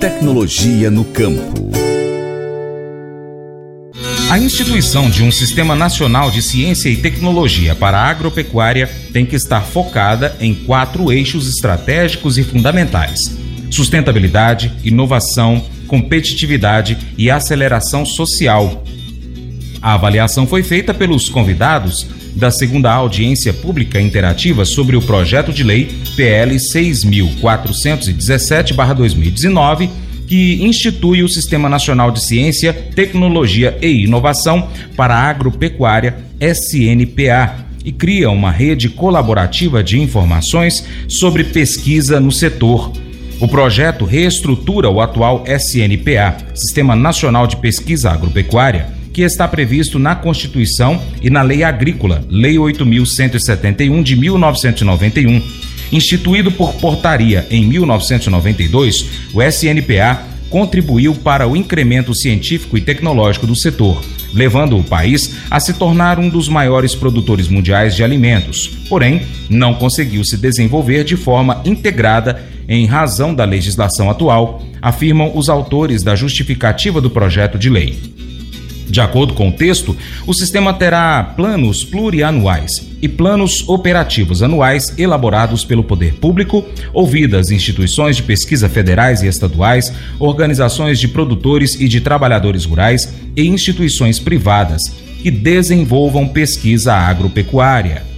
tecnologia no campo. A instituição de um Sistema Nacional de Ciência e Tecnologia para a Agropecuária tem que estar focada em quatro eixos estratégicos e fundamentais: sustentabilidade, inovação, competitividade e aceleração social. A avaliação foi feita pelos convidados da segunda audiência pública interativa sobre o projeto de lei PL 6417/2019 que institui o Sistema Nacional de Ciência, Tecnologia e Inovação para a Agropecuária, SNPA, e cria uma rede colaborativa de informações sobre pesquisa no setor. O projeto reestrutura o atual SNPA, Sistema Nacional de Pesquisa Agropecuária, que está previsto na Constituição e na Lei Agrícola, Lei 8171 de 1991 Instituído por portaria em 1992, o SNPA contribuiu para o incremento científico e tecnológico do setor, levando o país a se tornar um dos maiores produtores mundiais de alimentos. Porém, não conseguiu se desenvolver de forma integrada em razão da legislação atual, afirmam os autores da justificativa do projeto de lei. De acordo com o texto, o sistema terá planos plurianuais e planos operativos anuais elaborados pelo poder público, ouvidas instituições de pesquisa federais e estaduais, organizações de produtores e de trabalhadores rurais e instituições privadas que desenvolvam pesquisa agropecuária.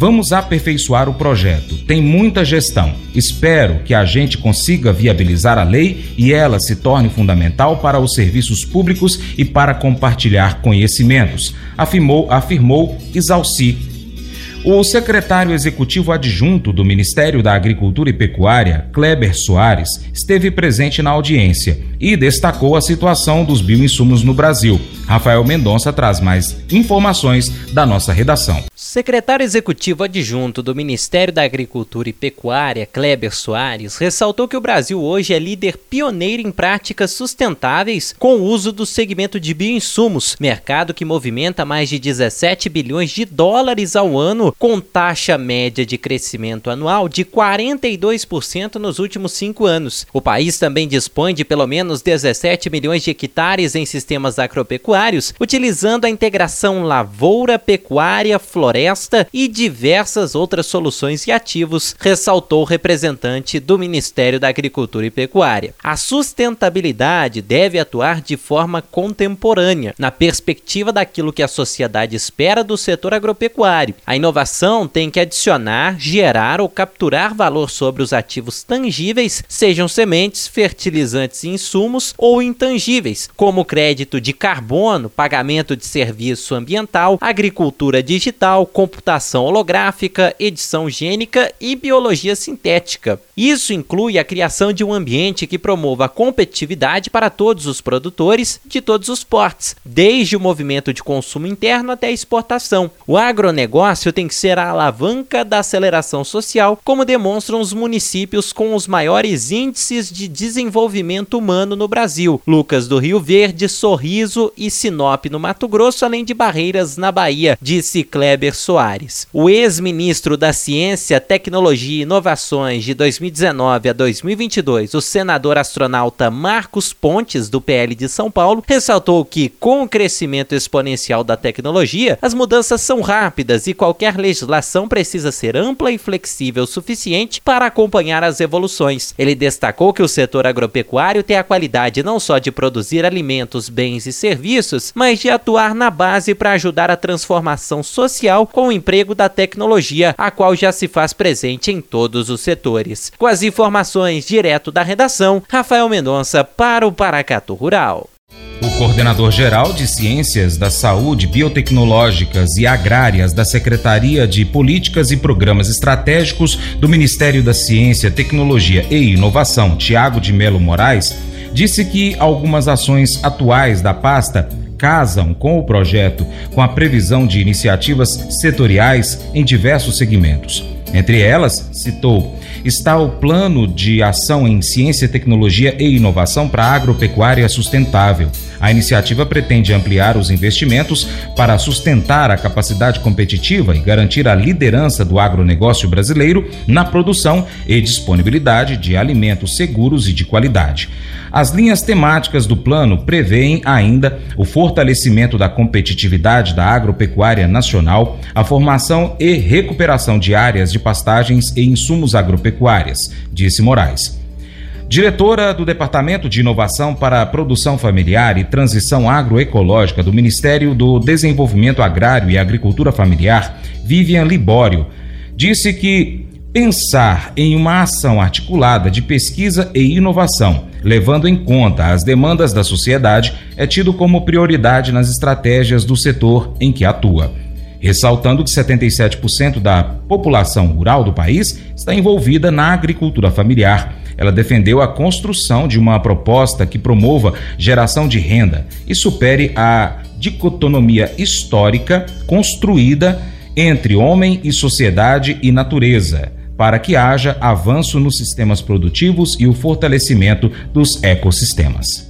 Vamos aperfeiçoar o projeto. Tem muita gestão. Espero que a gente consiga viabilizar a lei e ela se torne fundamental para os serviços públicos e para compartilhar conhecimentos, afirmou, afirmou Isalci o secretário executivo adjunto do Ministério da Agricultura e Pecuária, Kleber Soares, esteve presente na audiência e destacou a situação dos bioinsumos no Brasil. Rafael Mendonça traz mais informações da nossa redação. Secretário Executivo Adjunto do Ministério da Agricultura e Pecuária, Kleber Soares, ressaltou que o Brasil hoje é líder pioneiro em práticas sustentáveis com o uso do segmento de bioinsumos, mercado que movimenta mais de 17 bilhões de dólares ao ano, com taxa média de crescimento anual de 42% nos últimos cinco anos. O país também dispõe de pelo menos 17 milhões de hectares em sistemas agropecuários, utilizando a integração lavoura, pecuária, floresta e diversas outras soluções e ativos, ressaltou o representante do Ministério da Agricultura e Pecuária. A sustentabilidade deve atuar de forma contemporânea, na perspectiva daquilo que a sociedade espera do setor agropecuário. A inovação tem que adicionar, gerar ou capturar valor sobre os ativos tangíveis, sejam sementes, fertilizantes e insumos, ou intangíveis, como crédito de carbono, pagamento de serviço ambiental, agricultura digital, computação holográfica, edição gênica e biologia sintética. Isso inclui a criação de um ambiente que promova a competitividade para todos os produtores de todos os portes, desde o movimento de consumo interno até a exportação. O agronegócio tem que ser a alavanca da aceleração social, como demonstram os municípios com os maiores índices de desenvolvimento humano no Brasil: Lucas do Rio Verde, Sorriso e Sinop no Mato Grosso, além de Barreiras na Bahia, disse Kleber Soares. O ex-ministro da Ciência, Tecnologia e Inovações de 2019 a 2022, o senador astronauta Marcos Pontes, do PL de São Paulo, ressaltou que, com o crescimento exponencial da tecnologia, as mudanças são rápidas e qualquer legislação precisa ser ampla e flexível o suficiente para acompanhar as evoluções. Ele destacou que o setor agropecuário tem a qualidade não só de produzir alimentos, bens e serviços, mas de atuar na base para ajudar a transformação social com o emprego da tecnologia, a qual já se faz presente em todos os setores. Com as informações direto da redação, Rafael Mendonça para o Paracato Rural. O coordenador-geral de Ciências da Saúde, Biotecnológicas e Agrárias da Secretaria de Políticas e Programas Estratégicos do Ministério da Ciência, Tecnologia e Inovação, Tiago de Melo Moraes, disse que algumas ações atuais da pasta casam com o projeto, com a previsão de iniciativas setoriais em diversos segmentos. Entre elas, citou, está o Plano de Ação em Ciência, Tecnologia e Inovação para a Agropecuária Sustentável. A iniciativa pretende ampliar os investimentos para sustentar a capacidade competitiva e garantir a liderança do agronegócio brasileiro na produção e disponibilidade de alimentos seguros e de qualidade. As linhas temáticas do plano prevêem ainda o fortalecimento da competitividade da agropecuária nacional, a formação e recuperação de áreas de pastagens e insumos agropecuárias, disse Moraes. Diretora do Departamento de Inovação para a Produção Familiar e Transição Agroecológica do Ministério do Desenvolvimento Agrário e Agricultura Familiar, Vivian Libório, disse que pensar em uma ação articulada de pesquisa e inovação, levando em conta as demandas da sociedade, é tido como prioridade nas estratégias do setor em que atua ressaltando que 77% da população rural do país está envolvida na agricultura familiar. Ela defendeu a construção de uma proposta que promova geração de renda e supere a dicotomia histórica construída entre homem e sociedade e natureza, para que haja avanço nos sistemas produtivos e o fortalecimento dos ecossistemas.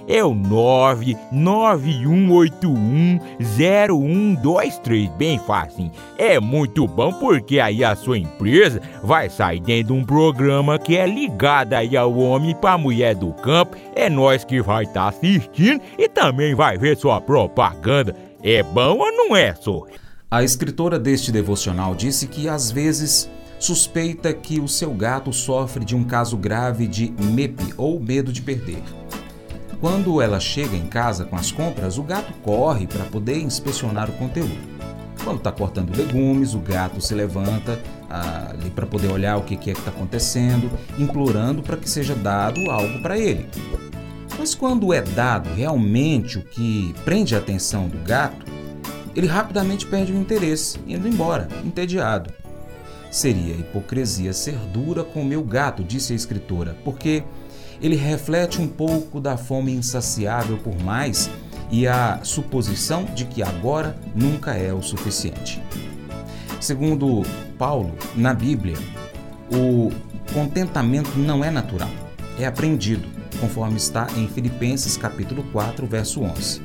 é o 991810123, bem fácil. É muito bom porque aí a sua empresa vai sair dentro de um programa que é ligado aí ao homem para mulher do campo. É nós que vai estar tá assistindo e também vai ver sua propaganda. É bom ou não é, só? A escritora deste devocional disse que às vezes suspeita que o seu gato sofre de um caso grave de MEP ou medo de perder. Quando ela chega em casa com as compras, o gato corre para poder inspecionar o conteúdo. Quando está cortando legumes, o gato se levanta ah, para poder olhar o que, que é que está acontecendo, implorando para que seja dado algo para ele. Mas quando é dado realmente o que prende a atenção do gato, ele rapidamente perde o interesse, indo embora, entediado. Seria hipocrisia ser dura com o meu gato, disse a escritora, porque ele reflete um pouco da fome insaciável por mais e a suposição de que agora nunca é o suficiente. Segundo Paulo, na Bíblia, o contentamento não é natural, é aprendido, conforme está em Filipenses capítulo 4, verso 11.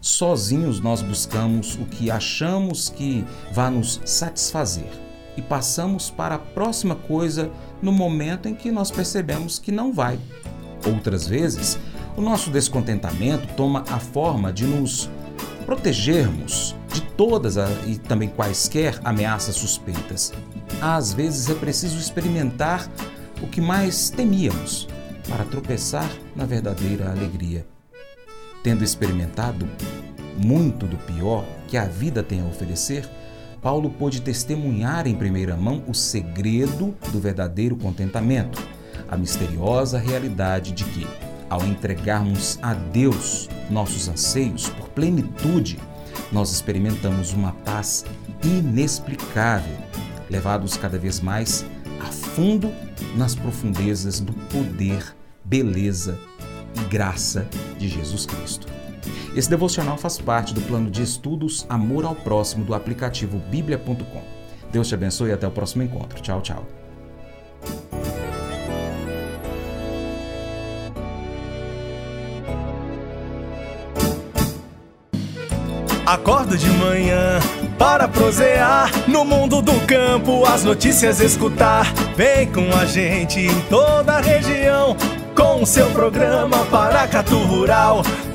Sozinhos nós buscamos o que achamos que vai nos satisfazer e passamos para a próxima coisa no momento em que nós percebemos que não vai. Outras vezes, o nosso descontentamento toma a forma de nos protegermos de todas e também quaisquer ameaças suspeitas. Às vezes é preciso experimentar o que mais temíamos para tropeçar na verdadeira alegria. Tendo experimentado muito do pior que a vida tem a oferecer, Paulo pôde testemunhar em primeira mão o segredo do verdadeiro contentamento, a misteriosa realidade de que ao entregarmos a Deus nossos anseios por plenitude, nós experimentamos uma paz inexplicável, levados cada vez mais a fundo nas profundezas do poder, beleza e graça de Jesus Cristo. Esse devocional faz parte do plano de estudos Amor ao Próximo do aplicativo bíblia.com. Deus te abençoe e até o próximo encontro. Tchau, tchau. Acordo de manhã para prosear no mundo do campo, as notícias escutar. Vem com a gente em toda a região com o seu programa Paracatu Rural.